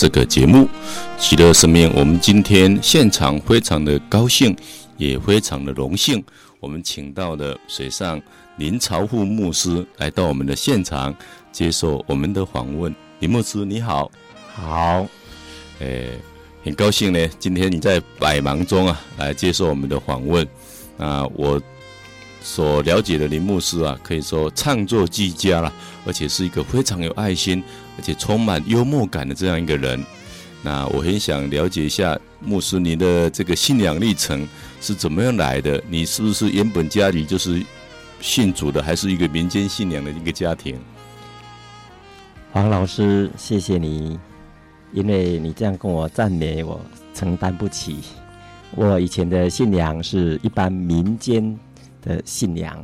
这个节目。喜乐生命，我们今天现场非常的高兴，也非常的荣幸，我们请到了水上林朝富牧师来到我们的现场接受我们的访问。林牧师你好，好，诶，很高兴呢，今天你在百忙中啊来接受我们的访问。啊，我所了解的林牧师啊，可以说唱作俱佳了，而且是一个非常有爱心，而且充满幽默感的这样一个人。那我很想了解一下牧师您的这个信仰历程是怎么样来的？你是不是原本家里就是信主的，还是一个民间信仰的一个家庭？黄老师，谢谢你，因为你这样跟我赞美，我承担不起。我以前的信仰是一般民间的信仰，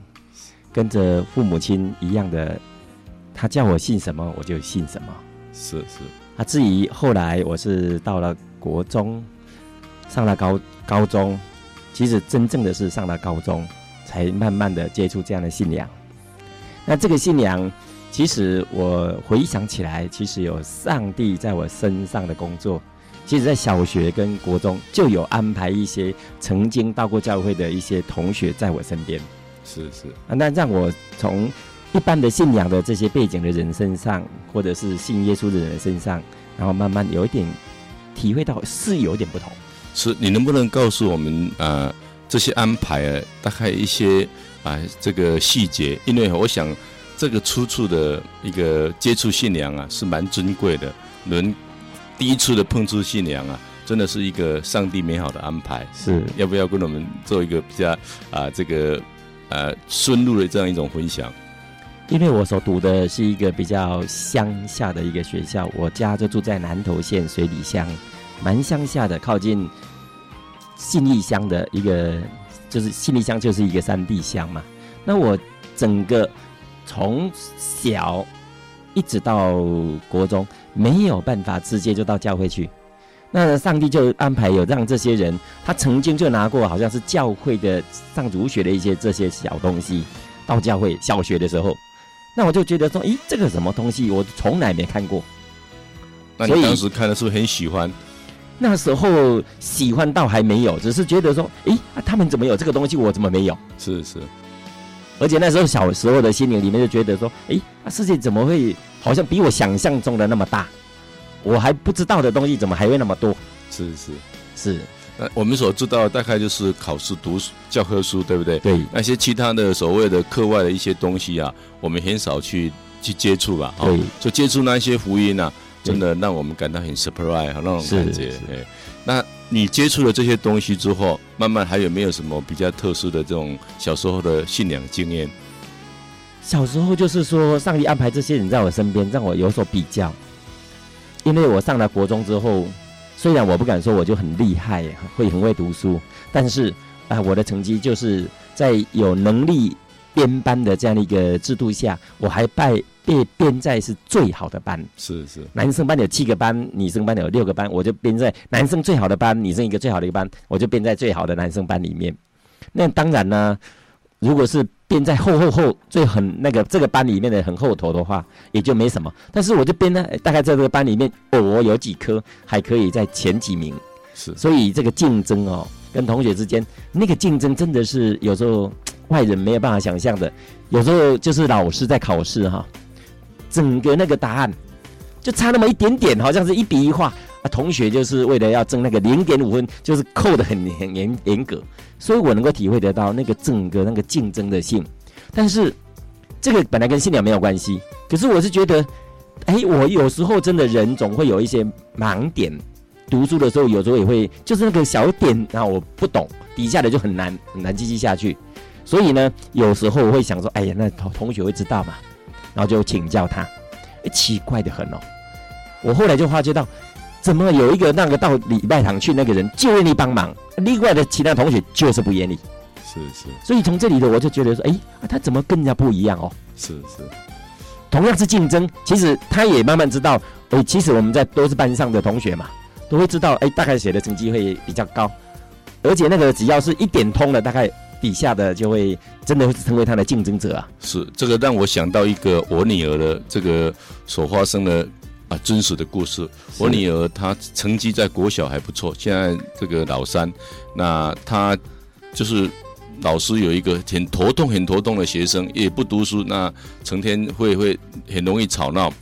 跟着父母亲一样的，他叫我信什么我就信什么。是是。啊，至于后来我是到了国中，上了高高中，其实真正的是上了高中，才慢慢的接触这样的信仰。那这个信仰，其实我回想起来，其实有上帝在我身上的工作。其实，在小学跟国中就有安排一些曾经到过教会的一些同学在我身边，是是啊，那让我从一般的信仰的这些背景的人身上，或者是信耶稣的人身上，然后慢慢有一点体会到是有点不同。是，你能不能告诉我们啊、呃，这些安排啊，大概一些啊、呃、这个细节？因为我想这个初处的一个接触信仰啊，是蛮尊贵的，能。第一次的碰触信仰啊，真的是一个上帝美好的安排。是，要不要跟我们做一个比较啊这个呃深入的这样一种分享？因为我所读的是一个比较乡下的一个学校，我家就住在南投县水里乡，蛮乡下的，靠近信义乡的一个，就是信义乡就是一个山地乡嘛。那我整个从小一直到国中。没有办法直接就到教会去，那上帝就安排有让这些人，他曾经就拿过好像是教会的上主学的一些这些小东西到教会小学的时候，那我就觉得说，咦，这个什么东西我从来没看过。那你当时看的是不是很喜欢？那时候喜欢到还没有，只是觉得说，诶，啊，他们怎么有这个东西，我怎么没有？是是。而且那时候小时候的心灵里面就觉得说，诶，啊，世界怎么会好像比我想象中的那么大？我还不知道的东西怎么还会那么多？是是是。那我们所知道大概就是考试读教科书，对不对？对。那些其他的所谓的课外的一些东西啊，我们很少去去接触吧？对。就接触那些福音啊，真的让我们感到很 surprise 那种感觉。对，那。你接触了这些东西之后，慢慢还有没有什么比较特殊的这种小时候的信仰经验？小时候就是说，上帝安排这些人在我身边，让我有所比较。因为我上了国中之后，虽然我不敢说我就很厉害，会很会读书，但是啊、呃，我的成绩就是在有能力编班的这样的一个制度下，我还拜。被编在是最好的班，是是，男生班有七个班，女生班有六个班，我就编在男生最好的班，女生一个最好的一个班，我就编在最好的男生班里面。那当然呢，如果是编在后后后最很那个这个班里面的很后头的话，也就没什么。但是我就编呢，大概在这个班里面，偶尔有几科还可以在前几名。是，所以这个竞争哦，跟同学之间那个竞争真的是有时候 外人没有办法想象的。有时候就是老师在考试哈。整个那个答案就差那么一点点，好像是一笔一画啊。同学就是为了要争那个零点五分，就是扣得很很严严格，所以我能够体会得到那个整个那个竞争的性。但是这个本来跟信仰没有关系，可是我是觉得，哎，我有时候真的人总会有一些盲点，读书的时候有时候也会就是那个小点，然后我不懂，底下的就很难很难继续下去。所以呢，有时候我会想说，哎呀，那同同学会知道嘛？然后就请教他，哎，奇怪的很哦。我后来就发觉到，怎么有一个那个到礼拜堂去那个人就愿意帮忙，另外的其他同学就是不愿意。是是。所以从这里的我就觉得说，哎，他怎么跟人家不一样哦？是是。同样是竞争，其实他也慢慢知道，哎，其实我们在都是班上的同学嘛，都会知道，哎，大概谁的成绩会比较高，而且那个只要是一点通了，大概。底下的就会真的会成为他的竞争者啊！是这个让我想到一个我女儿的这个所发生的啊真实的故事。我女儿她成绩在国小还不错，现在这个老三，那她就是老师有一个很头痛、很头痛的学生，也不读书，那成天会会很容易吵闹。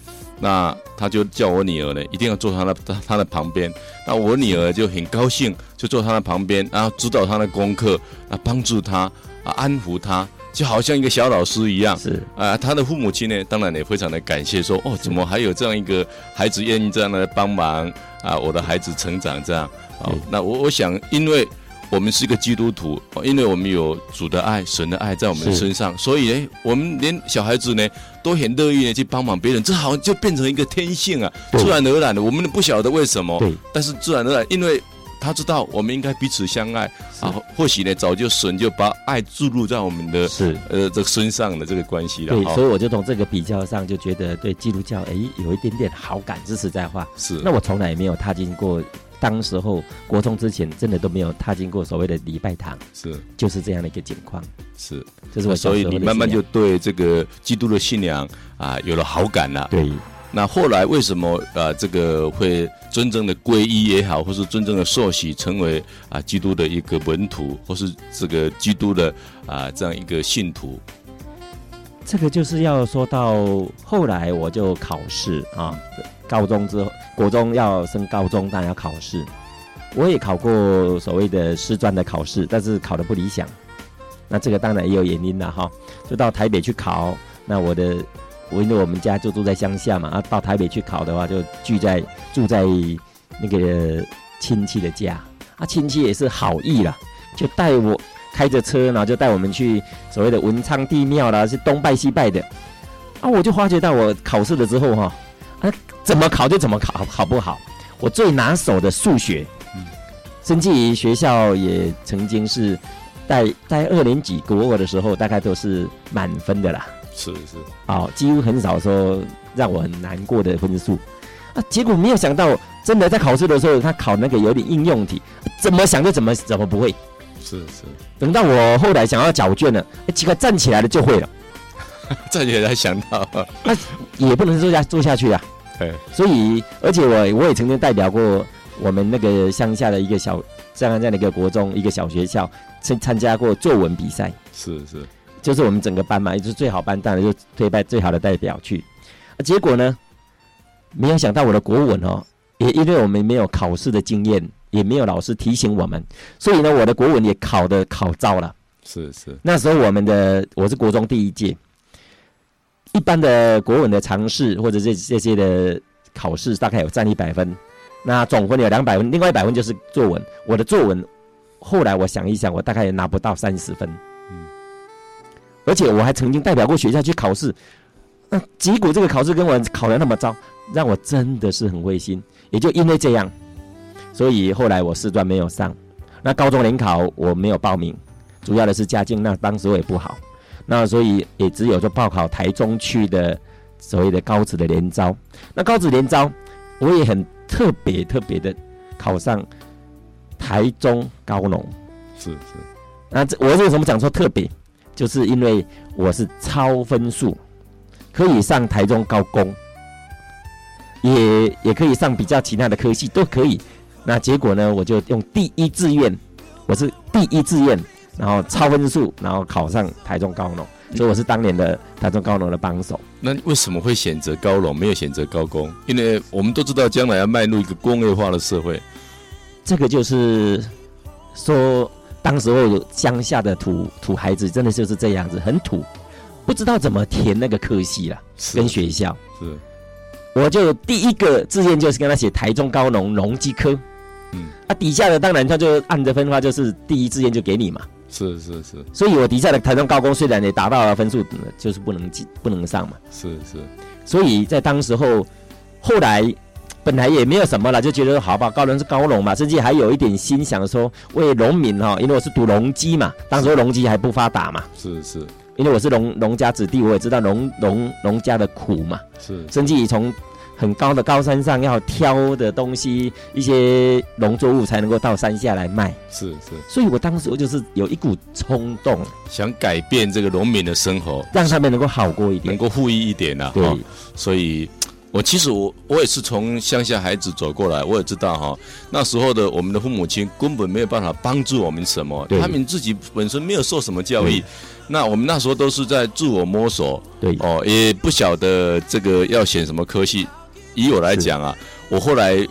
那他就叫我女儿呢，一定要坐他的他他的旁边。那我女儿就很高兴，就坐他的旁边，然后指导他的功课，啊，帮助他，啊，安抚他，就好像一个小老师一样。是啊，他的父母亲呢，当然也非常的感谢，说哦，怎么还有这样一个孩子愿意这样的帮忙啊，我的孩子成长这样。啊，那我我想，因为。我们是一个基督徒，因为我们有主的爱、神的爱在我们身上，所以呢，我们连小孩子呢都很乐意的去帮忙别人，这好像就变成一个天性啊，自然而然的。我们不晓得为什么，但是自然而然，因为他知道我们应该彼此相爱啊。或许呢，早就神就把爱注入在我们的是呃这个身上的这个关系了。对，所以我就从这个比较上就觉得对基督教哎有一点点好感，这是实在话。是，那我从来也没有踏进过。当时候国中之前，真的都没有踏进过所谓的礼拜堂，是就是这样的一个情况，是，这是我所以你慢慢就对这个基督的信仰啊有了好感了。对，那后来为什么啊这个会真正的皈依也好，或是真正的受洗成为啊基督的一个门徒，或是这个基督的啊这样一个信徒？这个就是要说到后来我就考试啊。高中之后，国中要升高中，当然要考试。我也考过所谓的师专的考试，但是考得不理想。那这个当然也有原因了哈。就到台北去考，那我的，我因为我们家就住在乡下嘛，啊，到台北去考的话，就聚在住在那个亲戚的家。啊，亲戚也是好意啦，就带我开着车，然后就带我们去所谓的文昌帝庙啦，是东拜西拜的。啊，我就发觉到我考试了之后哈。啊，怎么考就怎么考，好不好？我最拿手的数学，嗯，甚至于学校也曾经是在在二年级国二的时候，大概都是满分的啦。是是，好，几乎很少说让我很难过的分数。啊，结果没有想到，真的在考试的时候，他考那个有点应用题，怎么想就怎么怎么不会。是是，等到我后来想要缴卷了，哎，奇怪，站起来了就会了。站起来才想到，那也不能坐下坐下去啊。对，所以而且我我也曾经代表过我们那个乡下的一个小这样这样的一个国中一个小学校，参参加过作文比赛。是是，就是我们整个班嘛，也就是最好班，当然就推派最好的代表去。啊，结果呢，没有想到我的国文哦，也因为我们没有考试的经验，也没有老师提醒我们，所以呢，我的国文也考的考糟了。是是，那时候我们的我是国中第一届。一般的国文的尝试或者这这些的考试，大概有占一百分，那总分有两百分，另外一百分就是作文。我的作文后来我想一想，我大概也拿不到三十分。嗯，而且我还曾经代表过学校去考试，那结果这个考试跟我考的那么糟，让我真的是很灰心。也就因为这样，所以后来我四专没有上，那高中联考我没有报名，主要的是家境，那当时我也不好。那所以也只有就报考台中区的所谓的高职的联招。那高职联招，我也很特别特别的考上台中高农。是是。那这我为什么讲说特别？就是因为我是超分数，可以上台中高工，也也可以上比较其他的科系都可以。那结果呢，我就用第一志愿，我是第一志愿。然后超分数，然后考上台中高农，所以我是当年的台中高农的帮手。那为什么会选择高农，没有选择高工？因为我们都知道将来要迈入一个工业化的社会。这个就是说，当时候乡下的土土孩子真的就是这样子，很土，不知道怎么填那个科系了，跟学校。是，我就第一个志愿就是跟他写台中高农农机科。嗯，啊，底下的当然他就按着分发，就是第一志愿就给你嘛。是是是，所以我底下的台中高工虽然也达到了分数，就是不能进不能上嘛。是是，所以在当时候，后来本来也没有什么了，就觉得好吧，高人是高龙嘛，甚至还有一点心想说为农民哈，因为我是读农机嘛，当时候农机还不发达嘛。是是，因为我是农农家子弟，我也知道农农农家的苦嘛。是，甚至于从。很高的高山上要挑的东西，一些农作物才能够到山下来卖。是是，所以我当时我就是有一股冲动，想改变这个农民的生活，让他们能够好过一点，能够富裕一点呐、啊。对、哦，所以我其实我我也是从乡下孩子走过来，我也知道哈，那时候的我们的父母亲根本没有办法帮助我们什么，他们自己本身没有受什么教育，那我们那时候都是在自我摸索，对哦，也不晓得这个要选什么科系。以我来讲啊，我后来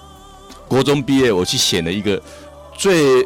国中毕业，我去选了一个最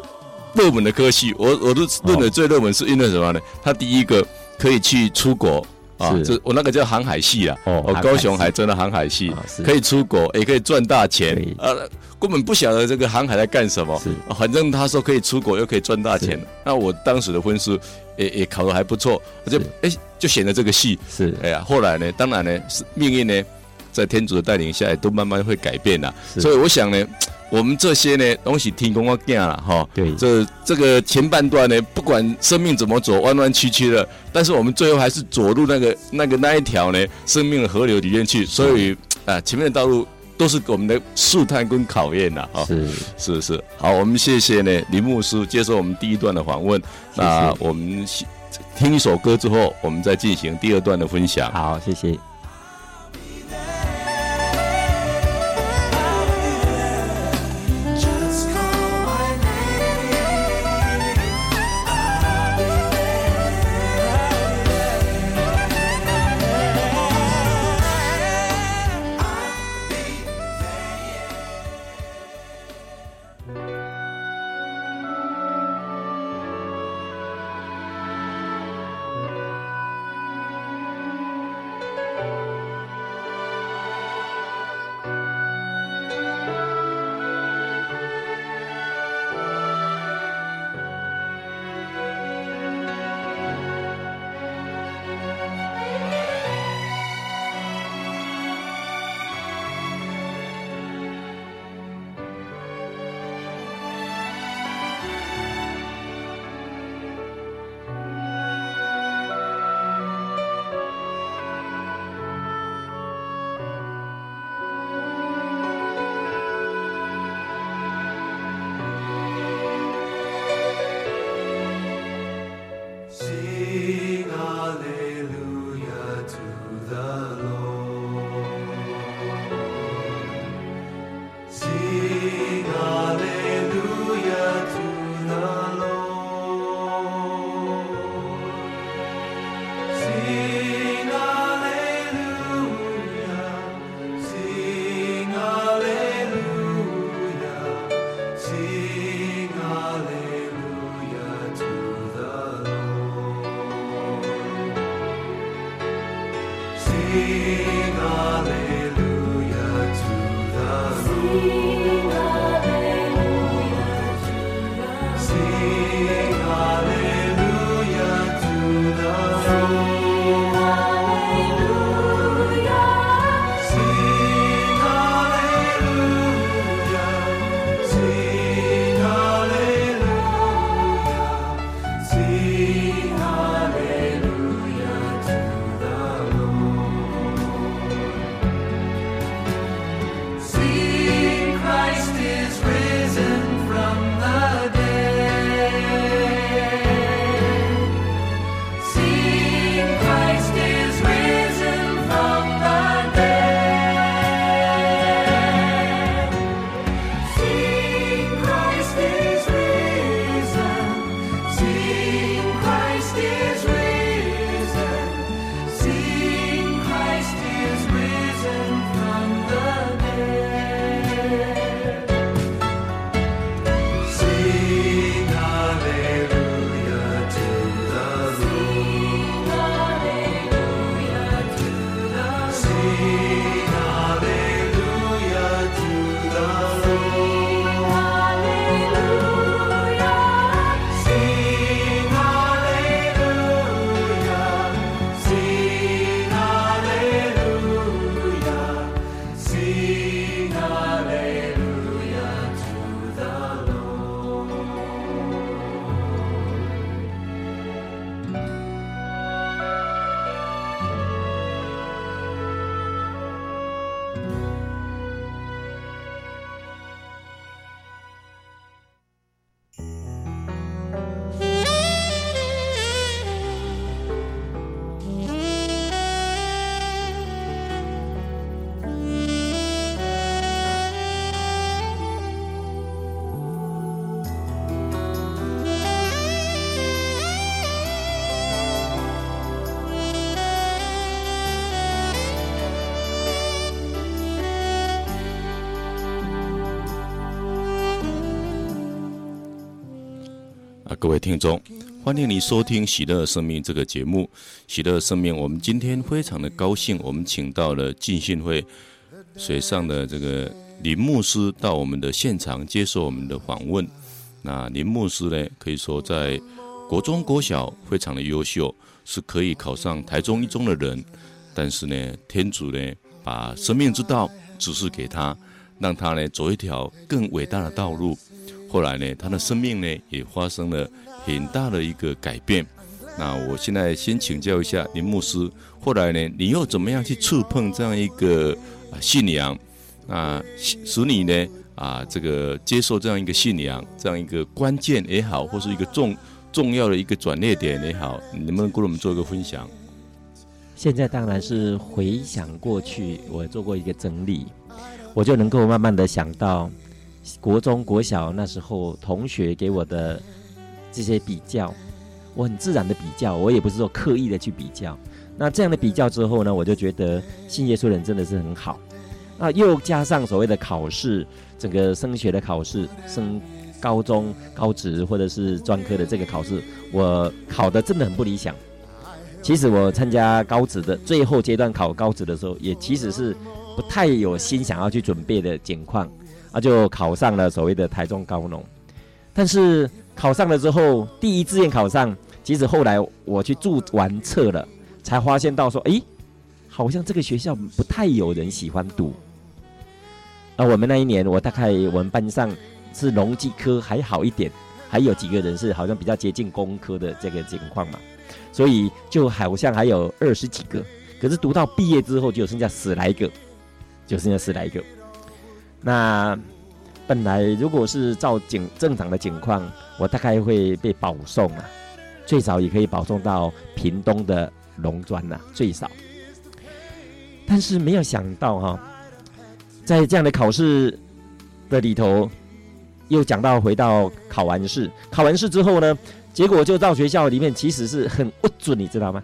热门的科系，我我都认为最热门是因为什么呢？他第一个可以去出国。啊，这我那个叫航海系啊，哦，高雄海真的航海系，可以出国，也可以赚大钱，呃，根本不晓得这个航海在干什么，反正他说可以出国又可以赚大钱，那我当时的分数也也考得还不错，我就哎就选了这个系，是，哎呀，后来呢，当然呢是命运呢，在天主的带领下也，都慢慢会改变了，所以我想呢。我们这些呢，东西听公我讲了哈。对，这这个前半段呢，不管生命怎么走，弯弯曲曲的，但是我们最后还是走入那个那个那一条呢，生命的河流里面去。所以啊，前面的道路都是我们的试探跟考验呐。哈，是是是。好，我们谢谢呢林牧师接受我们第一段的访问。那我们听一首歌之后，我们再进行第二段的分享。好，谢谢。各位听众，欢迎你收听《喜乐生命》这个节目。喜乐生命，我们今天非常的高兴，我们请到了浸信会水上的这个林牧师到我们的现场接受我们的访问。那林牧师呢，可以说在国中、国小非常的优秀，是可以考上台中一中的人。但是呢，天主呢，把生命之道指示给他，让他呢走一条更伟大的道路。后来呢，他的生命呢也发生了很大的一个改变。那我现在先请教一下林牧师，后来呢，你又怎么样去触碰这样一个啊信仰？啊，使你呢啊这个接受这样一个信仰，这样一个关键也好，或是一个重重要的一个转捩点也好，能不能跟我们做一个分享？现在当然是回想过去，我做过一个整理，我就能够慢慢的想到。国中、国小那时候，同学给我的这些比较，我很自然的比较，我也不是说刻意的去比较。那这样的比较之后呢，我就觉得信耶稣人真的是很好。那又加上所谓的考试，整个升学的考试，升高中、高职或者是专科的这个考试，我考的真的很不理想。其实我参加高职的最后阶段考高职的时候，也其实是不太有心想要去准备的情况。啊，就考上了所谓的台中高农，但是考上了之后，第一志愿考上，其实后来我去注完册了，才发现到说，诶，好像这个学校不太有人喜欢读。啊，我们那一年，我大概我们班上是农技科还好一点，还有几个人是好像比较接近工科的这个情况嘛，所以就好像还有二十几个，可是读到毕业之后，就剩下十来个，就剩下十来个。那本来如果是照景正常的情况，我大概会被保送啊，最少也可以保送到屏东的农专呐，最少。但是没有想到哈、在这样的考试的里头，又讲到回到考完试，考完试之后呢，结果就到学校里面，其实是很不准，你知道吗？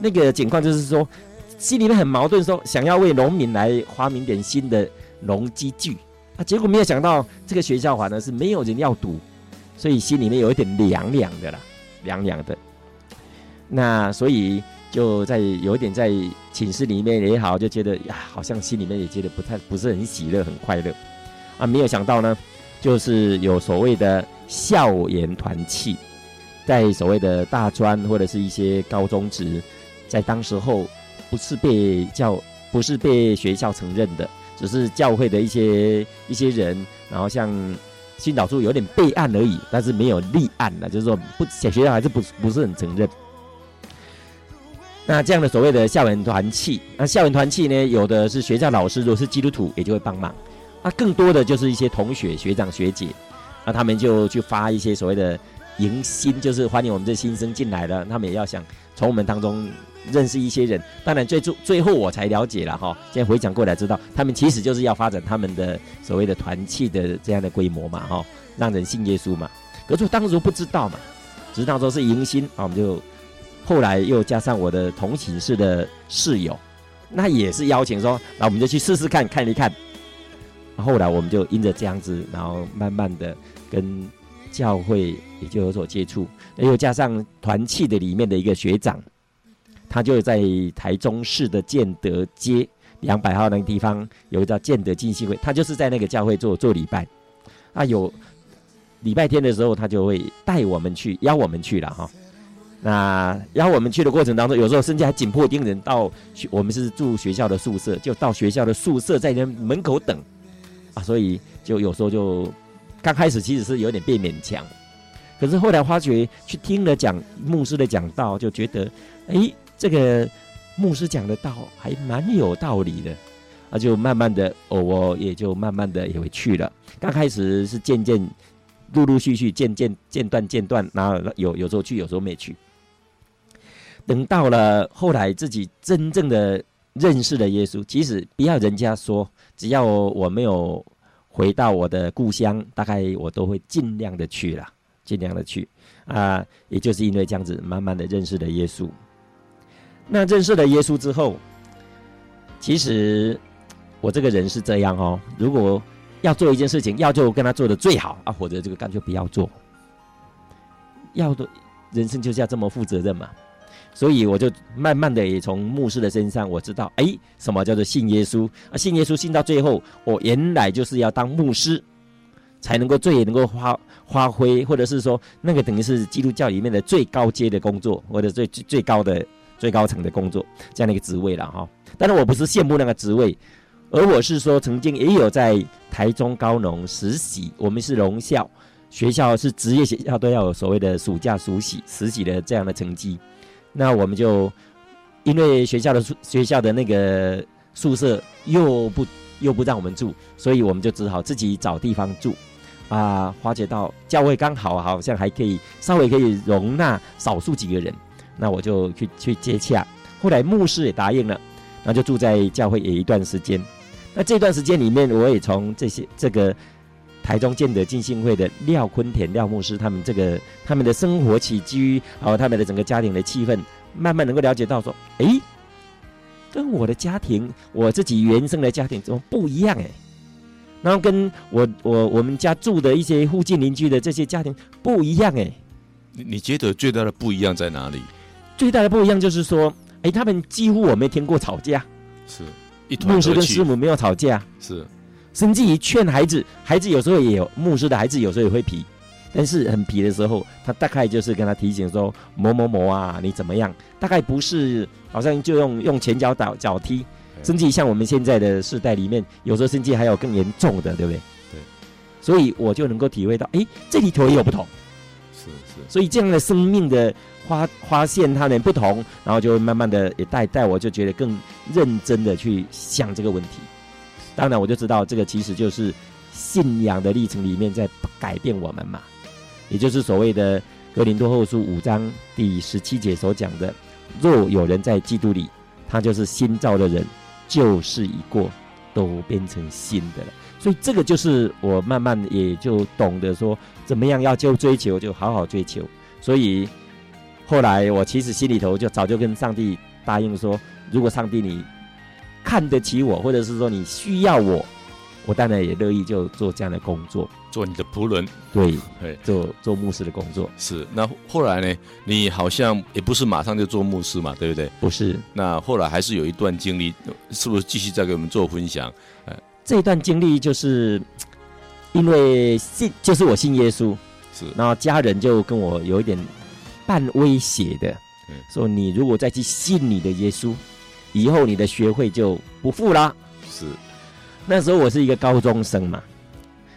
那个情况就是说，心里面很矛盾，说想要为农民来发明点新的。农机具啊，结果没有想到这个学校反而是没有人要读，所以心里面有一点凉凉的啦，凉凉的。那所以就在有一点在寝室里面也好，就觉得呀，好像心里面也觉得不太不是很喜乐，很快乐啊。没有想到呢，就是有所谓的校园团契，在所谓的大专或者是一些高中职，在当时候不是被叫，不是被学校承认的。只是教会的一些一些人，然后像新导处有点备案而已，但是没有立案的，就是说不，小学校还是不不是很承认。那这样的所谓的校园团契，那校园团契呢，有的是学校老师，如果是基督徒，也就会帮忙。那更多的就是一些同学、学长、学姐，那他们就去发一些所谓的迎新，就是欢迎我们这新生进来了，他们也要想从我们当中。认识一些人，当然最终最后我才了解了哈。现在回想过来，知道他们其实就是要发展他们的所谓的团契的这样的规模嘛哈，让人信耶稣嘛。可是当时不知道嘛，只知道说是迎新啊，我们就后来又加上我的同寝室的室友，那也是邀请说，那我们就去试试看看一看。后来我们就因着这样子，然后慢慢的跟教会也就有所接触，又加上团契的里面的一个学长。他就在台中市的建德街两百号那个地方有一个叫建德浸信会，他就是在那个教会做做礼拜。啊，有礼拜天的时候，他就会带我们去，邀我们去了哈。那邀我们去的过程当中，有时候甚至还紧迫盯人到我们是住学校的宿舍，就到学校的宿舍在那门口等啊，所以就有时候就刚开始其实是有点被勉强，可是后来发觉去听了讲牧师的讲道，就觉得哎。这个牧师讲的道还蛮有道理的，啊，就慢慢的，哦，我也就慢慢的也会去了。刚开始是渐渐、陆陆续续、渐渐间断、间断，然后有有时候去，有时候没去。等到了后来自己真正的认识了耶稣，即使不要人家说，只要我没有回到我的故乡，大概我都会尽量的去了，尽量的去啊。也就是因为这样子，慢慢的认识了耶稣。那认识了耶稣之后，其实我这个人是这样哦。如果要做一件事情，要就跟他做的最好啊，或者这个干脆不要做。要的人生就是要这么负责任嘛。所以我就慢慢的也从牧师的身上我知道，哎，什么叫做信耶稣啊？信耶稣信到最后，我原来就是要当牧师，才能够最能够发发挥，或者是说那个等于是基督教里面的最高阶的工作，或者最最高的最高层的工作这样的一个职位了哈。当然我不是羡慕那个职位，而我是说曾经也有在台中高农实习，我们是荣校学校，是职业学校都要有所谓的暑假暑习实习的这样的成绩。那我们就因为学校的宿学校的那个宿舍又不又不让我们住，所以我们就只好自己找地方住啊。发觉到教会刚好好像还可以稍微可以容纳少数几个人，那我就去去接洽。后来牧师也答应了，那就住在教会也一段时间。那这段时间里面，我也从这些这个。台中建德进信会的廖坤田廖牧师，他们这个他们的生活起居，还有他们的整个家庭的气氛，慢慢能够了解到说，哎，跟我的家庭，我自己原生的家庭怎么不一样哎？然后跟我我我们家住的一些附近邻居的这些家庭不一样哎。你你觉得最大的不一样在哪里？最大的不一样就是说，哎，他们几乎我没听过吵架，是一团。牧师跟师母没有吵架，是。甚至于劝孩子，孩子有时候也有牧师的孩子，有时候也会皮，但是很皮的时候，他大概就是跟他提醒说某某某啊，你怎么样？大概不是，好像就用用前脚打脚踢，甚至于像我们现在的世代里面，有时候甚至还有更严重的，对不对？对。所以我就能够体会到，哎，这里头也有不同。是是。所以这样的生命的发发现它的不同，然后就慢慢的也带带我，就觉得更认真的去想这个问题。当然，我就知道这个其实就是信仰的历程里面在改变我们嘛，也就是所谓的《格林多后书》五章第十七节所讲的：“若有人在基督里，他就是新造的人，旧事已过，都变成新的了。”所以这个就是我慢慢也就懂得说，怎么样要就追求，就好好追求。所以后来我其实心里头就早就跟上帝答应说，如果上帝你。看得起我，或者是说你需要我，我当然也乐意就做这样的工作，做你的仆人。对，对，做做牧师的工作。是。那后来呢？你好像也不是马上就做牧师嘛，对不对？不是。那后来还是有一段经历，是不是继续再给我们做分享？哎，这段经历就是因为信，就是我信耶稣，是。然后家人就跟我有一点半威胁的，说你如果再去信你的耶稣。以后你的学费就不付啦。是，那时候我是一个高中生嘛，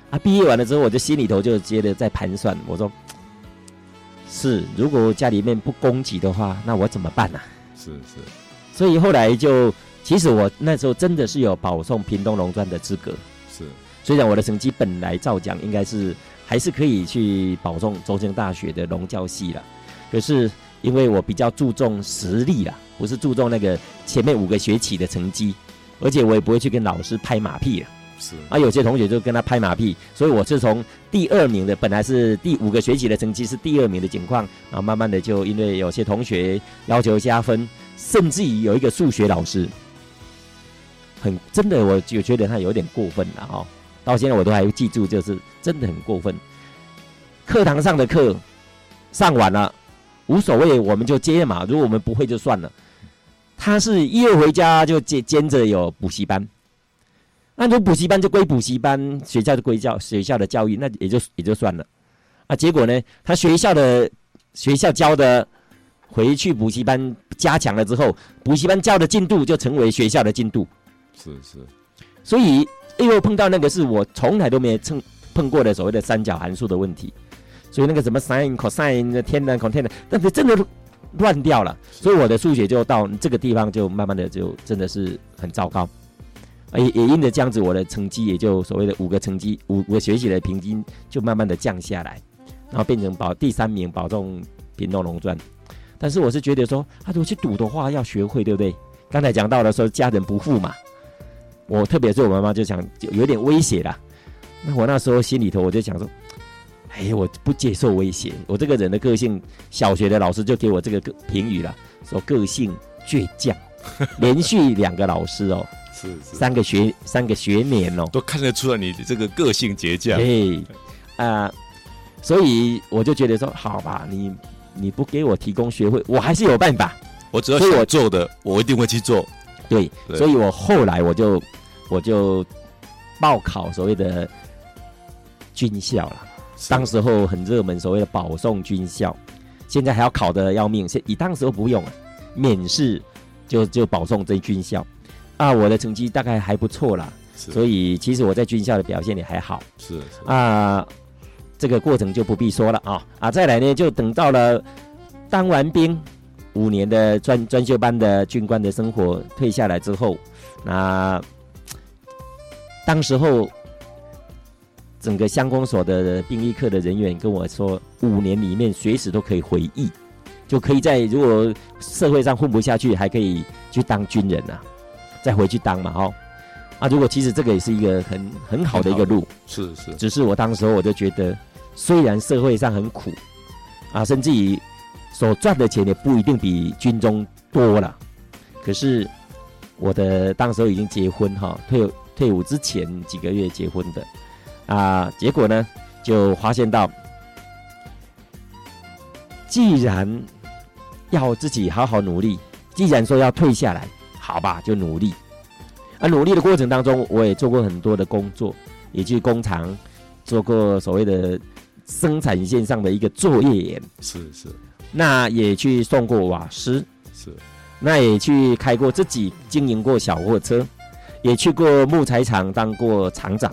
啊，毕业完了之后，我就心里头就接着在盘算，我说，是，如果家里面不供给的话，那我怎么办呢？是是，所以后来就，其实我那时候真的是有保送屏东农专的资格。是，虽然我的成绩本来照讲应该是还是可以去保送中兴大学的农教系了，可是因为我比较注重实力啦。不是注重那个前面五个学期的成绩，而且我也不会去跟老师拍马屁了。是啊，有些同学就跟他拍马屁，所以我是从第二名的，本来是第五个学期的成绩是第二名的情况，然后慢慢的就因为有些同学要求加分，甚至于有一个数学老师，很真的，我就觉得他有点过分了哈。到现在我都还记住，就是真的很过分。课堂上的课上完了，无所谓，我们就接嘛。如果我们不会就算了。他是一回家就兼兼着有补习班，那如果补习班就归补习班，学校就归教学校的教育，那也就也就算了。啊，结果呢，他学校的学校教的回去补习班加强了之后，补习班教的进度就成为学校的进度。是是，所以因为碰到那个是我从来都没碰碰过的所谓的三角函数的问题，所以那个什么 sin cosine 天然 cot 的，但是真的。乱掉了，所以我的数学就到这个地方就慢慢的就真的是很糟糕，也也因着这样子，我的成绩也就所谓的五个成绩五五个学习的平均就慢慢的降下来，然后变成保第三名保中屏东龙专，但是我是觉得说，他、啊、如果去赌的话要学会对不对？刚才讲到了说家人不富嘛，我特别是我妈妈就想就有点威胁了，那我那时候心里头我就想说。哎，我不接受威胁。我这个人的个性，小学的老师就给我这个个评语了，说个性倔强。连续两个老师哦，是，三个学三个学年哦，都看得出来你这个个性倔强。哎，啊、呃，所以我就觉得说，好吧，你你不给我提供学费，我还是有办法。我只要我做的，我，我一定会去做。对，对，所以我后来我就我就报考所谓的军校了。当时候很热门，所谓的保送军校，现在还要考的要命。现以当时候不用啊，免试就就保送这军校。啊，我的成绩大概还不错啦，所以其实我在军校的表现也还好。是，是啊，这个过程就不必说了啊啊！再来呢，就等到了当完兵五年的专专修班的军官的生活退下来之后，那当时候整个乡公所的兵役课的人员跟我说，五年里面随时都可以回役，就可以在如果社会上混不下去，还可以去当军人啊。再回去当嘛，哦，啊，如果其实这个也是一个很很好的一个路，是是，只是我当时候我就觉得，虽然社会上很苦，啊，甚至于所赚的钱也不一定比军中多了，可是我的当时候已经结婚哈，退退伍之前几个月结婚的，啊，结果呢就发现到，既然要自己好好努力，既然说要退下来。好吧，就努力。啊努力的过程当中，我也做过很多的工作，也去工厂做过所谓的生产线上的一个作业员。是是。那也去送过瓦斯。是。那也去开过自己经营过小货车，也去过木材厂当过厂长。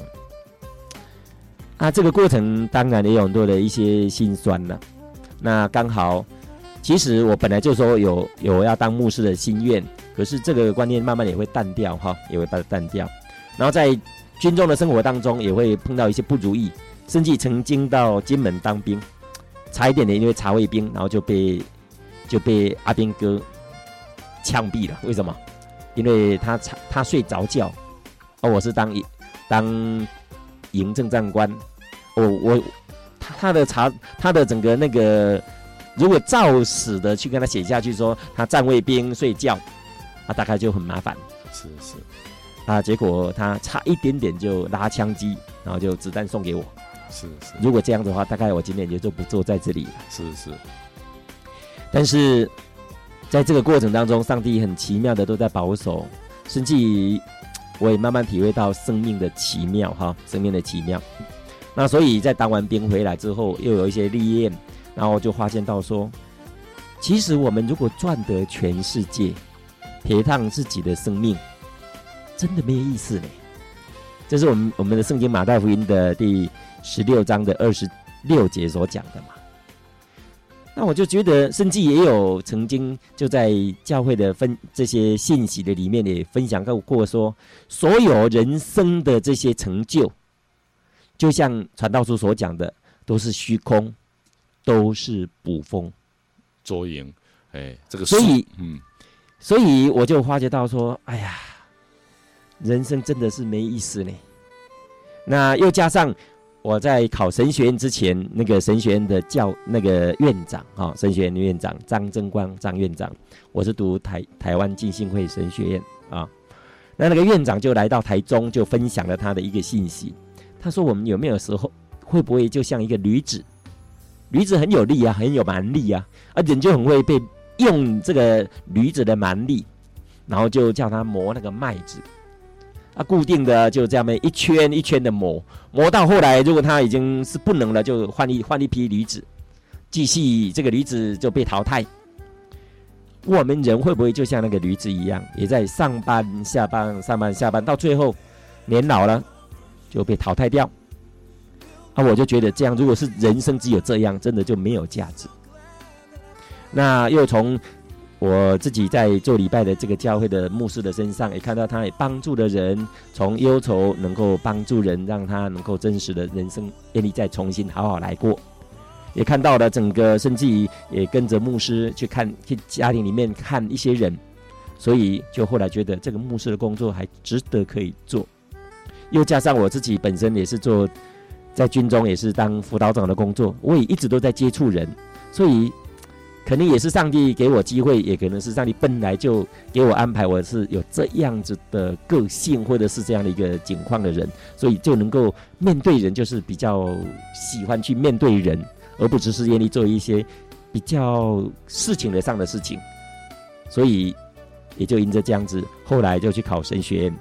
啊，这个过程当然也有很多的一些辛酸了。那刚好，其实我本来就说有有要当牧师的心愿。可是这个观念慢慢也会淡掉哈，也会把它淡掉。然后在军中的生活当中，也会碰到一些不如意，甚至曾经到金门当兵，差一点点因为查卫兵，然后就被就被阿兵哥枪毙了。为什么？因为他他睡着觉，哦我是当当营政战官，我我他他的查他的整个那个，如果照死的去跟他写下去说他站卫兵睡觉。啊，大概就很麻烦，是是，啊，结果他差一点点就拉枪机，然后就子弹送给我，是是。如果这样的话，大概我今天也就不坐在这里了，是是。但是在这个过程当中，上帝很奇妙的都在保守，甚至于我也慢慢体会到生命的奇妙哈，生命的奇妙。那所以在当完兵回来之后，又有一些历练，然后就发现到说，其实我们如果赚得全世界。铁烫自己的生命，真的没有意思呢。这是我们我们的圣经马太福音的第十六章的二十六节所讲的嘛。那我就觉得，甚至也有曾经就在教会的分这些信息的里面也分享过过说，所有人生的这些成就，就像传道书所讲的，都是虚空，都是捕风捉影。哎，这个所以嗯。所以我就发觉到说，哎呀，人生真的是没意思呢。那又加上我在考神学院之前，那个神学院的教那个院长啊、神学院的院长张正光张院长，我是读台台湾浸信会神学院啊、那那个院长就来到台中，就分享了他的一个信息。他说：“我们有没有时候会不会就像一个驴子？驴子很有力啊，很有蛮力啊，而人就很会被。”用这个驴子的蛮力，然后就叫他磨那个麦子，啊，固定的就这样一圈一圈的磨，磨到后来，如果他已经是不能了，就换一换一批驴子，继续这个驴子就被淘汰。我们人会不会就像那个驴子一样，也在上班下班上班下班，到最后年老了就被淘汰掉？啊，我就觉得这样，如果是人生只有这样，真的就没有价值。那又从我自己在做礼拜的这个教会的牧师的身上，也看到他也帮助的人，从忧愁能够帮助人，让他能够真实的人生愿意再重新好好来过。也看到了整个，甚至于也跟着牧师去看，去家庭里面看一些人，所以就后来觉得这个牧师的工作还值得可以做。又加上我自己本身也是做在军中也是当辅导长的工作，我也一直都在接触人，所以。可能也是上帝给我机会，也可能是上帝本来就给我安排，我是有这样子的个性，或者是这样的一个境况的人，所以就能够面对人，就是比较喜欢去面对人，而不只是愿意做一些比较事情的上的事情，所以也就因着这样子，后来就去考神学院。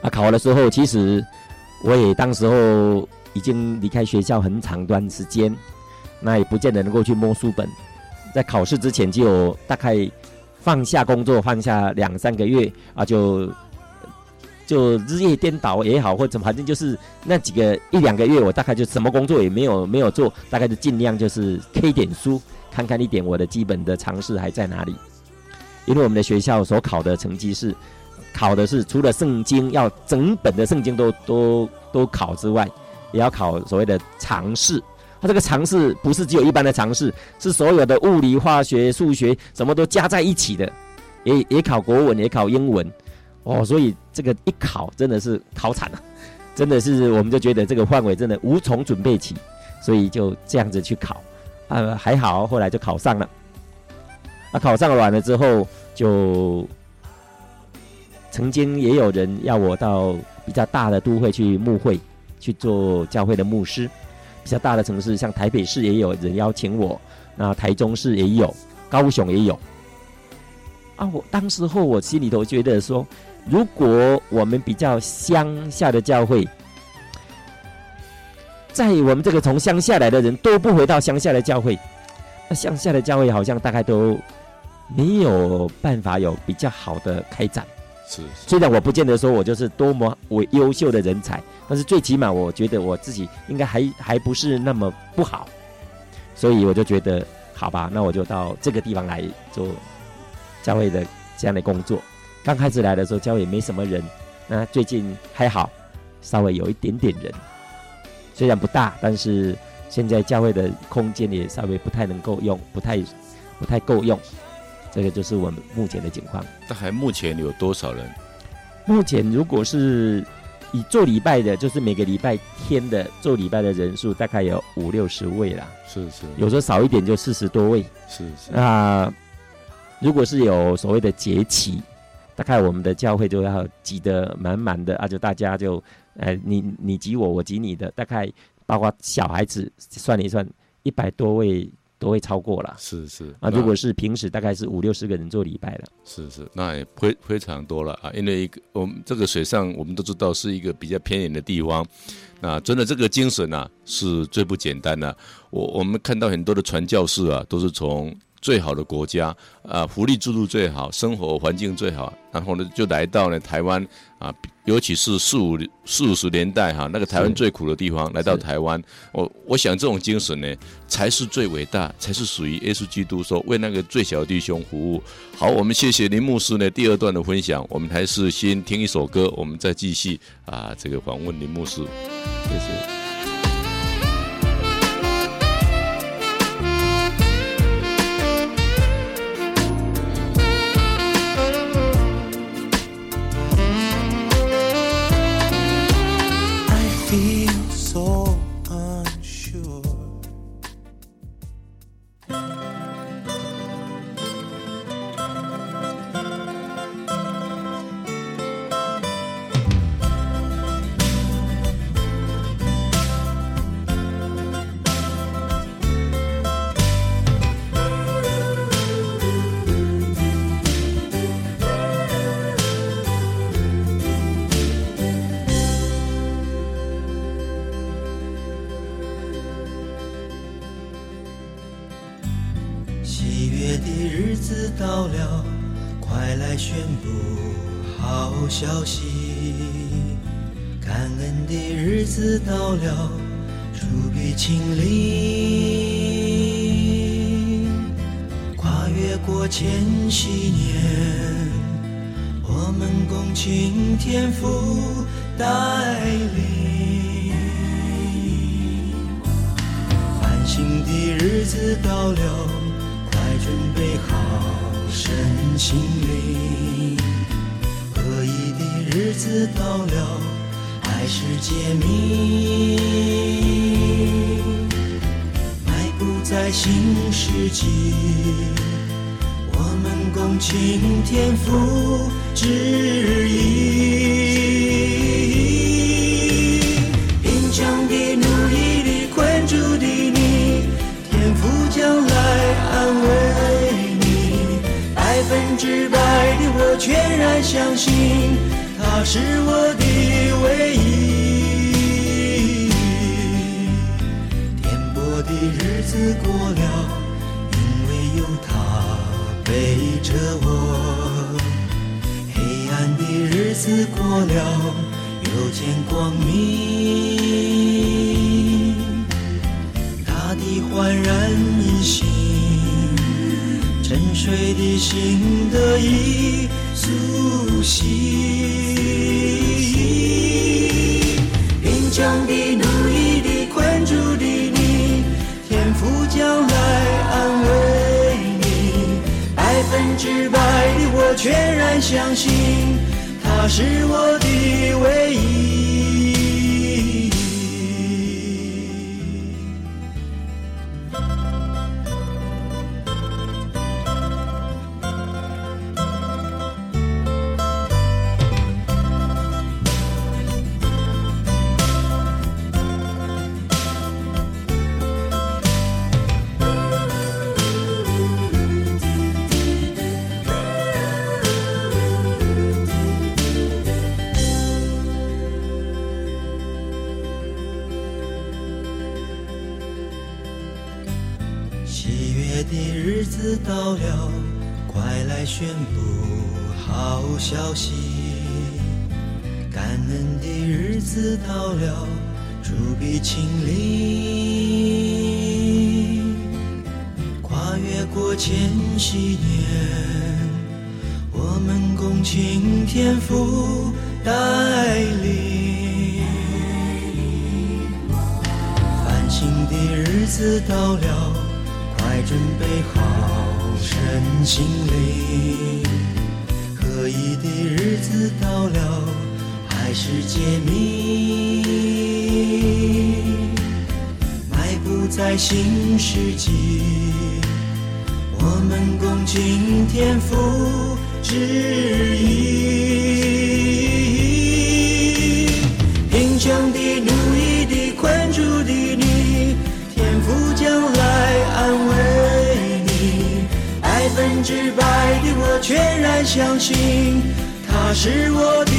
啊，考完的时候，其实我也当时候已经离开学校很长段时间，那也不见得能够去摸书本。在考试之前就大概放下工作，放下两三个月啊，就就日夜颠倒也好，或者反正就是那几个一两个月，我大概就什么工作也没有没有做，大概就尽量就是看一点书，看看一点我的基本的常识还在哪里。因为我们的学校所考的成绩是考的是除了圣经要整本的圣经都都都考之外，也要考所谓的常识。他这个尝试不是只有一般的尝试，是所有的物理、化学、数学什么都加在一起的，也也考国文，也考英文，哦，所以这个一考真的是考惨了，真的是我们就觉得这个范围真的无从准备起，所以就这样子去考，啊，还好后来就考上了，啊，考上了完了之后就曾经也有人要我到比较大的都会去牧会去做教会的牧师。比较大的城市，像台北市也有人邀请我，那台中市也有，高雄也有。啊，我当时候我心里头觉得说，如果我们比较乡下的教会，在我们这个从乡下来的人都不回到乡下的教会，那乡下的教会好像大概都没有办法有比较好的开展。虽然我不见得说我就是多么为优秀的人才，但是最起码我觉得我自己应该还还不是那么不好，所以我就觉得好吧，那我就到这个地方来做教会的这样的工作。刚开始来的时候，教会也没什么人，那最近还好，稍微有一点点人，虽然不大，但是现在教会的空间也稍微不太能够用，不太不太够用。这个就是我们目前的情况。大概目前有多少人？目前如果是以做礼拜的，就是每个礼拜天的做礼拜的人数，大概有五六十位啦。是是。有时候少一点就四十多位。是是。那如果是有所谓的节期，大概我们的教会就要挤得满满的，啊，就大家就，呃，你你挤我，我挤你的，大概包括小孩子算一算，一百多位。都会超过了，是是。啊，如果是平时大概是五六十个人做礼拜了，是是，那也非非常多了啊，因为一个我们这个水上我们都知道是一个比较偏远的地方，那真的这个精神啊是最不简单的，我我们看到很多的传教士啊都是从。最好的国家啊，福利制度最好，生活环境最好，然后呢，就来到了台湾啊，尤其是四五四五十年代哈、啊，那个台湾最苦的地方，来到台湾，我我想这种精神呢，才是最伟大，才是属于耶稣基督说为那个最小的弟兄服务。好，我们谢谢林牧师呢，第二段的分享，我们还是先听一首歌，我们再继续啊，这个访问林牧师，谢谢。相信，他是我的唯一。颠簸的日子过了，因为有他陪着我。黑暗的日子过了，又见光明。大地焕然一新，沉睡的心得以呼吸。贫穷的、奴役的、困住的你，天。父将来安慰你，百分之百的我全然相信，他是我的唯一。子到了，主必亲临。跨越过千禧年，我们共倾天父带领。繁星的日子到了，快准备好。身心灵，合一的日子到了，开始揭秘，迈步在新世纪，我们共倾天父旨意。贫穷的、奴役的、困住的你，天赋将来安慰你。百分之百的我全然相信，他是我的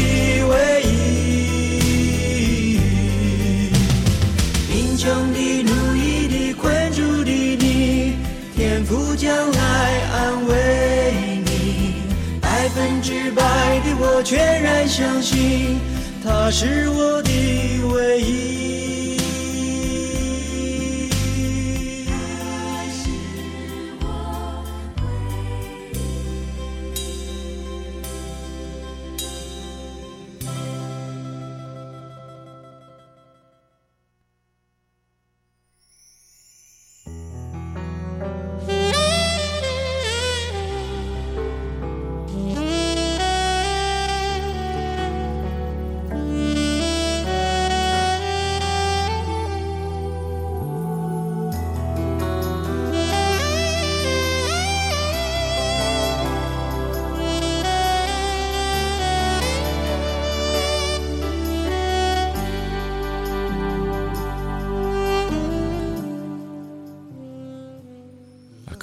唯一。直白的我全然相信，他是我的唯一。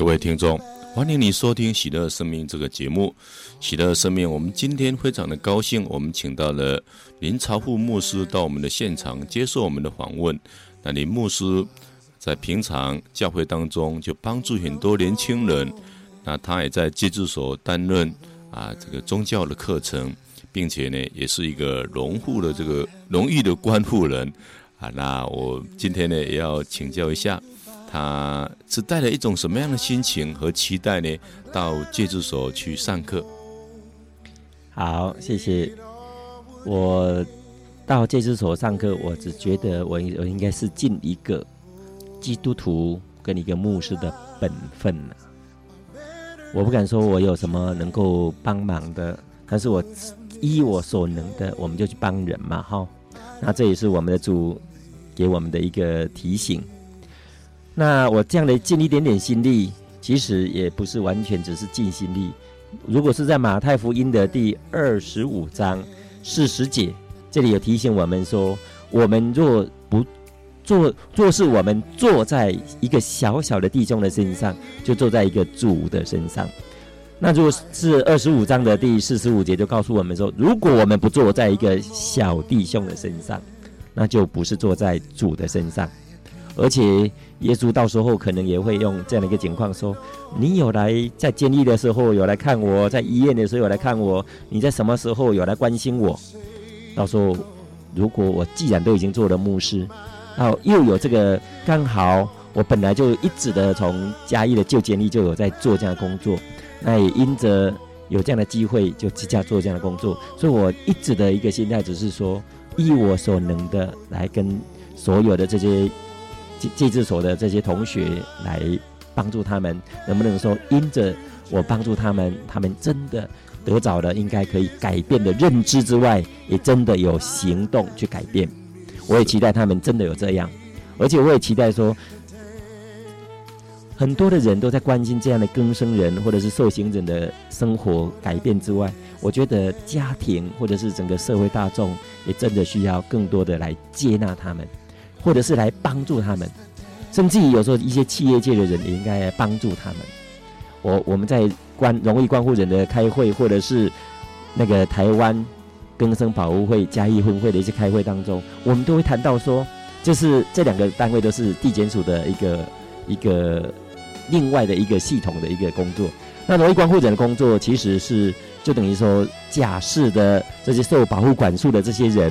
各位听众，欢迎你收听《喜乐生命》这个节目。喜乐生命，我们今天非常的高兴，我们请到了林朝富牧师到我们的现场接受我们的访问。那林牧师在平常教会当中就帮助很多年轻人，那他也在戒治所担任啊这个宗教的课程，并且呢也是一个荣护的这个荣誉的观护人啊。那我今天呢也要请教一下。他是带了一种什么样的心情和期待呢？到戒治所去上课。好，谢谢。我到戒治所上课，我只觉得我我应该是尽一个基督徒跟一个牧师的本分。我不敢说我有什么能够帮忙的，但是我依我所能的，我们就去帮人嘛，哈。那这也是我们的主给我们的一个提醒。那我这样的尽一点点心力，其实也不是完全只是尽心力。如果是在马太福音的第二十五章四十节，这里有提醒我们说，我们若不做，若是我们坐在一个小小的弟兄的身上，就坐在一个主的身上。那如果是二十五章的第四十五节，就告诉我们说，如果我们不坐在一个小弟兄的身上，那就不是坐在主的身上。而且耶稣到时候可能也会用这样的一个情况说：你有来在监狱的时候有来看我，在医院的时候有来看我，你在什么时候有来关心我？到时候如果我既然都已经做了牧师，然后又有这个刚好我本来就一直的从嘉义的旧监狱就有在做这样的工作。那也因着有这样的机会，就积极做这样的工作，所以我一直的一个心态只是说，依我所能的来跟所有的这些戒治所的这些同学来帮助他们，能不能说因着我帮助他们，他们真的得着了应该可以改变的认知之外，也真的有行动去改变。我也期待他们真的有这样，而且我也期待说。很多的人都在关心这样的更生人或者是受刑人的生活改变之外，我觉得家庭或者是整个社会大众也真的需要更多的来接纳他们，或者是来帮助他们，甚至于有时候一些企业界的人也应该来帮助他们。我我们在关荣誉关护人的开会，或者是那个台湾更生保护会嘉义分会的一些开会当中，我们都会谈到说，就是这两个单位都是地检署的一个一个。另外的一个系统的一个工作，那荣誉关护人的工作其实是就等于说，假释的这些受保护管束的这些人，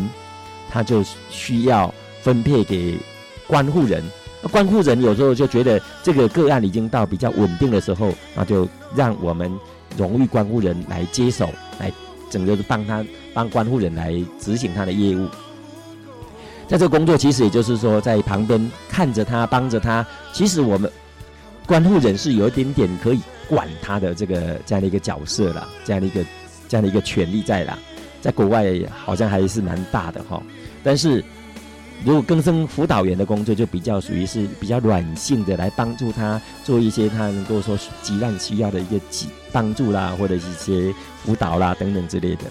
他就需要分配给关护人。那关护人有时候就觉得这个个案已经到比较稳定的时候，那就让我们荣誉关护人来接手，来整个帮他帮关护人来执行他的业务。在这个工作，其实也就是说在旁边看着他，帮着他。其实我们。关护人是有一点点可以管他的这个这样的一个角色了，这样的一个这样的一个权利在啦，在国外好像还是蛮大的哈。但是如果更生辅导员的工作，就比较属于是比较软性的，来帮助他做一些他能够说急难需要的一个帮助啦，或者一些辅导啦等等之类的。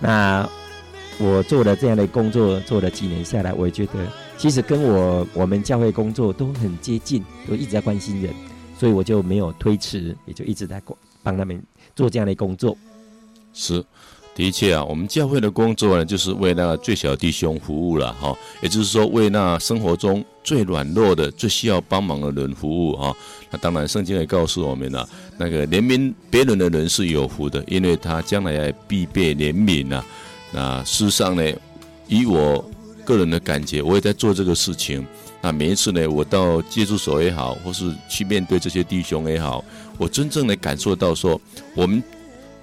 那我做了这样的工作，做了几年下来，我也觉得其实跟我我们教会工作都很接近，都一直在关心人。所以我就没有推迟，也就一直在帮他们做这样的工作。是，的确啊，我们教会的工作呢，就是为那个最小弟兄服务了哈。也就是说，为那生活中最软弱的、最需要帮忙的人服务哈。那当然，圣经也告诉我们了，那个怜悯别人的人是有福的，因为他将来必被怜悯呐。那事实上呢，以我个人的感觉，我也在做这个事情。那每一次呢，我到戒治所也好，或是去面对这些弟兄也好，我真正的感受到说，我们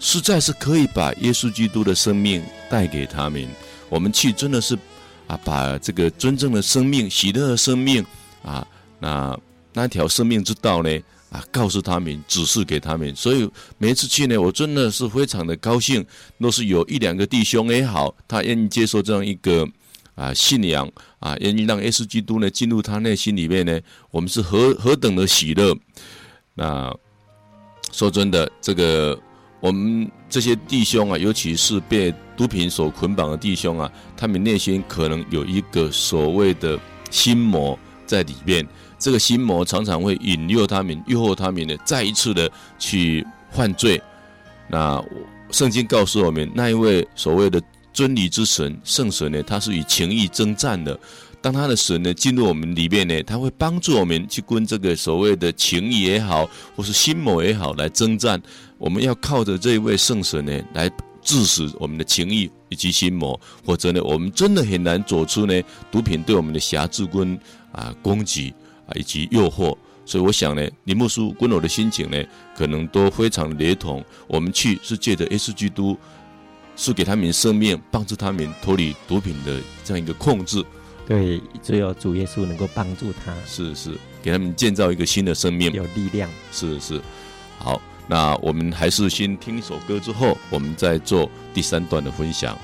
实在是可以把耶稣基督的生命带给他们。我们去真的是啊，把这个真正的生命、喜乐的生命啊，那那条生命之道呢啊，告诉他们、指示给他们。所以每一次去呢，我真的是非常的高兴，若是有一两个弟兄也好，他愿意接受这样一个。啊，信仰啊，愿意让耶稣基督呢进入他内心里面呢，我们是何何等的喜乐。那说真的，这个我们这些弟兄啊，尤其是被毒品所捆绑的弟兄啊，他们内心可能有一个所谓的心魔在里面，这个心魔常常会引诱他们、诱惑他们呢，再一次的去犯罪。那圣经告诉我们，那一位所谓的。真理之神圣神呢，他是与情欲征战的。当他的神呢进入我们里面呢，他会帮助我们去跟这个所谓的情欲也好，或是心魔也好来征战。我们要靠着这一位圣神呢来致使我们的情欲以及心魔，或者呢，我们真的很难走出呢毒品对我们的辖制跟啊攻击啊以及诱惑。所以我想呢，林牧师跟我的心情呢，可能都非常雷同。我们去是借着耶稣基督。是给他们生命，帮助他们脱离毒品的这样一个控制。对，只有主耶稣能够帮助他。是是，给他们建造一个新的生命，有力量。是是，好，那我们还是先听一首歌，之后我们再做第三段的分享。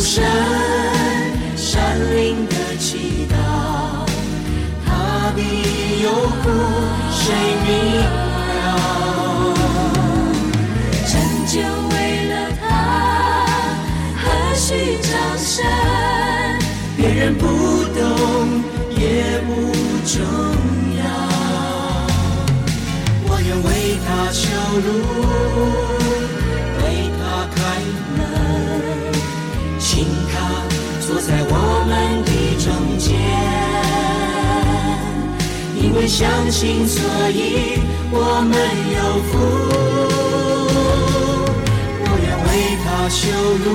的呼声，山林的祈祷，他的忧苦谁明了？拯救为了他，何须掌声？别人不懂也不重要，我愿为他修路，在我们的中间。因为相信，所以我们有福。我愿为他修路，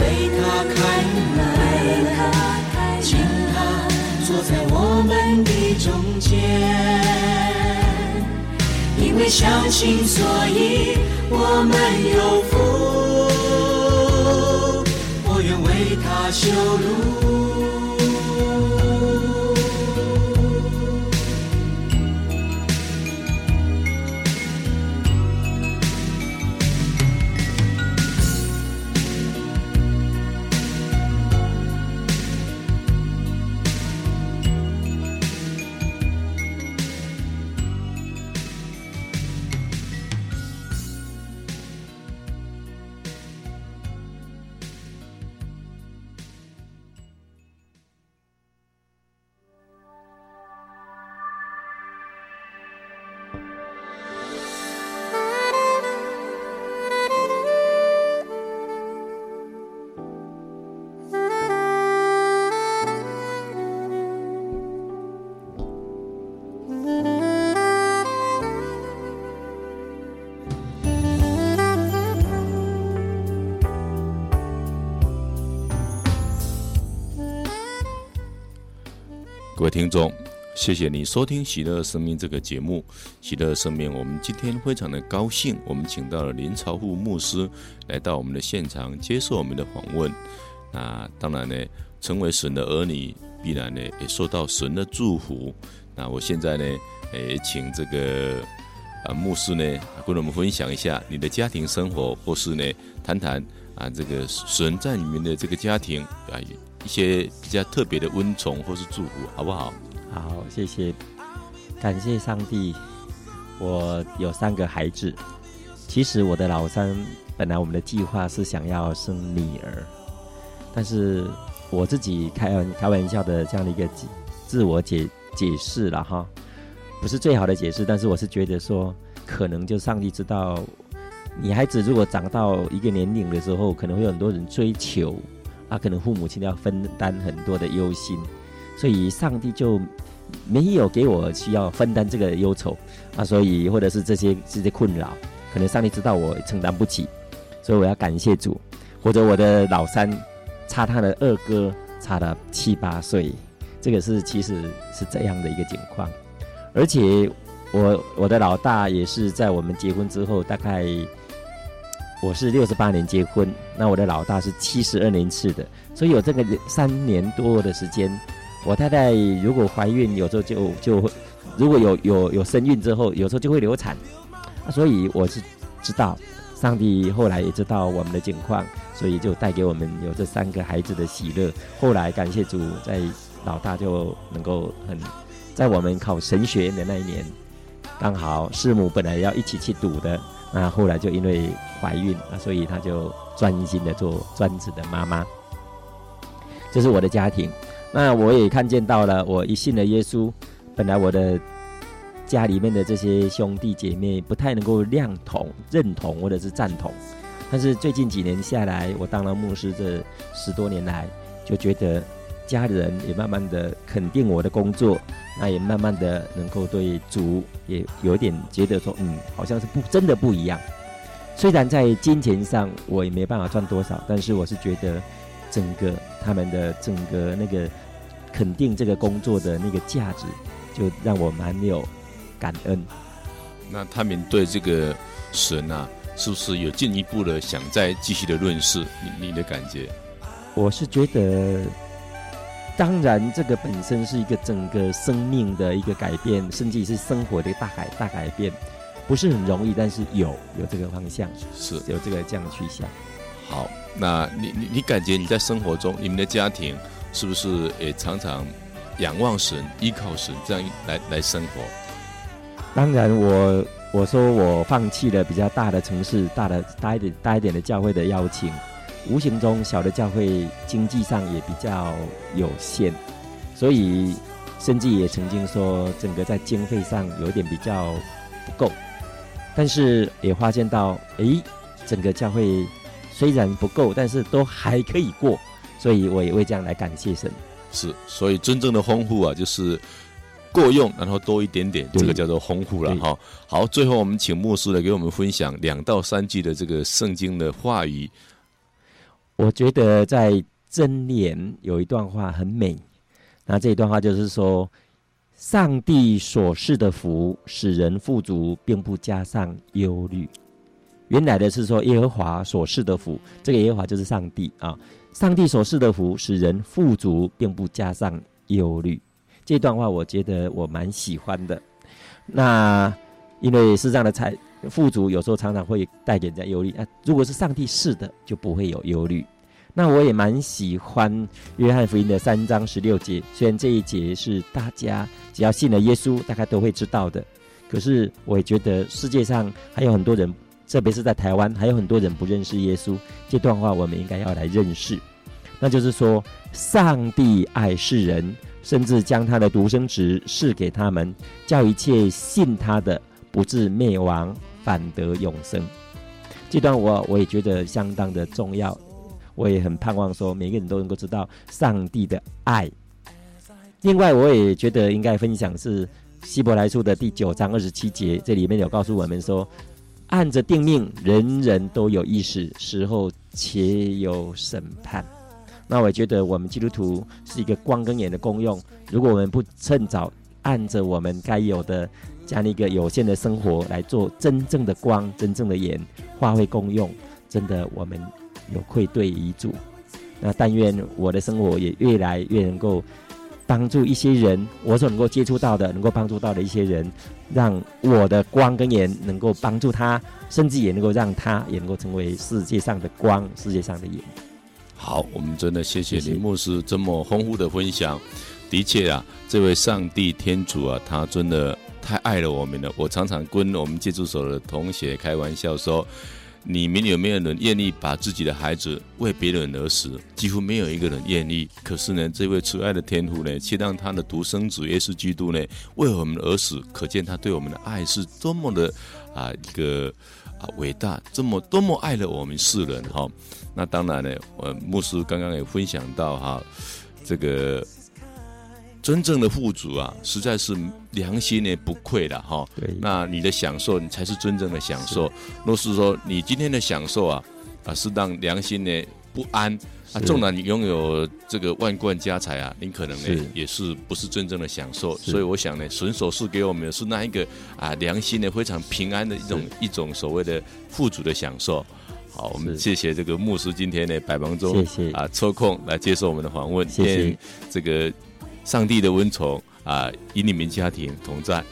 为他开门，请他坐在我们的中间。因为相信，所以我们有为他修路。听众，谢谢你收听《喜乐生命》这个节目。喜乐生命，我们今天非常的高兴，我们请到了林朝富牧师来到我们的现场，接受我们的访问。那当然呢，成为神的儿女，必然呢也受到神的祝福。那我现在呢，也请这个啊牧师呢，跟我们分享一下你的家庭生活，或是呢谈谈啊这个神在你们的这个家庭啊。一些比较特别的温宠或是祝福，好不好？好，谢谢，感谢上帝。我有三个孩子，其实我的老三本来我们的计划是想要生女儿，但是我自己开玩开玩笑的这样的一个自我解解释了哈，不是最好的解释，但是我是觉得说，可能就上帝知道，女孩子如果长到一个年龄的时候，可能会有很多人追求，啊，可能父母亲要分担很多的忧心，所以上帝就没有给我需要分担这个忧愁啊，所以或者是这些这些困扰，可能上帝知道我承担不起，所以我要感谢主，或者我的老三差他的二哥差了七八岁，这个是其实是这样的一个情况，而且我我的老大也是在我们结婚之后，大概我是六十八年结婚，那我的老大是七十二年次的，所以有这个三年多的时间。我太太如果怀孕，有时候就就会，如果有有有身孕之后，有时候就会流产，所以我是知道，上帝后来也知道我们的境况，所以就带给我们有这三个孩子的喜乐。后来感谢主，在老大就能够很，在我们考神学院的那一年，刚好师母本来要一起去赌的，那后来就因为怀孕啊，所以她就专心的做专职的妈妈。这是我的家庭。那我也看见到了，我一信了耶稣，本来我的家里面的这些兄弟姐妹不太能够认同、认同或者是赞同，但是最近几年下来，我当了牧师这十多年来，就觉得家人也慢慢的肯定我的工作，那也慢慢的能够对主也有点觉得说，嗯，好像是不真的不一样。虽然在金钱上我也没办法赚多少，但是我是觉得。整个他们的整个那个肯定这个工作的那个价值，就让我蛮有感恩。那他们对这个神啊，是不是有进一步的想再继续的认识？你你的感觉？我是觉得，当然这个本身是一个整个生命的一个改变，甚至是生活的大改大改变，不是很容易，但是有有这个方向，是有这个这样的去向。好，那你你你感觉你在生活中，你们的家庭是不是也常常仰望神、依靠神这样来来生活？当然我，我我说我放弃了比较大的城市、大的大一点、大一点的教会的邀请，无形中小的教会经济上也比较有限，所以甚至也曾经说整个在经费上有点比较不够，但是也发现到，诶，整个教会。虽然不够，但是都还可以过，所以我也会这样来感谢神。是，所以真正的丰富啊，就是够用，然后多一点点，这个叫做丰富了哈。好，最后我们请牧师来给我们分享两到三句的这个圣经的话语。我觉得在箴言有一段话很美，那这一段话就是说，上帝所赐的福使人富足，并不加上忧虑。原来的是说耶和华所赐的福，这个耶和华就是上帝啊。上帝所赐的福使人富足，并不加上忧虑。这段话我觉得我蛮喜欢的。那因为是这样的财富足有时候常常会带给人家忧虑啊。如果是上帝赐的，就不会有忧虑。那我也蛮喜欢约翰福音的三章十六节，虽然这一节是大家只要信了耶稣，大概都会知道的。可是我也觉得世界上还有很多人。特别是在台湾，还有很多人不认识耶稣。这段话我们应该要来认识，那就是说，上帝爱世人，甚至将他的独生子赐给他们，叫一切信他的不至灭亡，反得永生。这段我我也觉得相当的重要，我也很盼望说每个人都能够知道上帝的爱。另外，我也觉得应该分享是希伯来书的第九章二十七节，这里面有告诉我们说。按着定命，人人都有意识，时候且有审判。那我觉得我们基督徒是一个光跟眼的功用。如果我们不趁早按着我们该有的这样一个有限的生活来做真正的光、真正的盐，发挥功用，真的我们有愧对遗嘱。那但愿我的生活也越来越能够。帮助一些人，我所能够接触到的，能够帮助到的一些人，让我的光跟盐能够帮助他，甚至也能够让他也能够成为世界上的光，世界上的盐。好，我们真的谢谢林牧师这么丰富的分享。的确啊，这位上帝天主啊，他真的太爱了我们了。我常常跟我们戒毒所的同学开玩笑说，你们有没有人愿意把自己的孩子为别人而死？几乎没有一个人愿意。可是呢，这位慈爱的天父呢，却让他的独生子耶稣基督呢，为我们而死，可见他对我们的爱是多么的啊一个啊伟大，这么多么爱了我们世人哈。那当然呢，我牧师刚刚也分享到哈，这个。真正的富足啊，实在是良心呢不愧的哈。对，那你的享受，你才是真正的享受。若是说你今天的享受啊，啊是让良心呢不安啊，纵然你拥有这个万贯家财啊，你可能呢也是不是真正的享受。所以我想呢，神所赐给我们的是那一个啊良心呢非常平安的一种一种所谓的富足的享受。好，我们谢谢这个牧师今天呢百忙中啊抽空来接受我们的访问，谢谢这个。上帝的温宠啊，与你们家庭同在。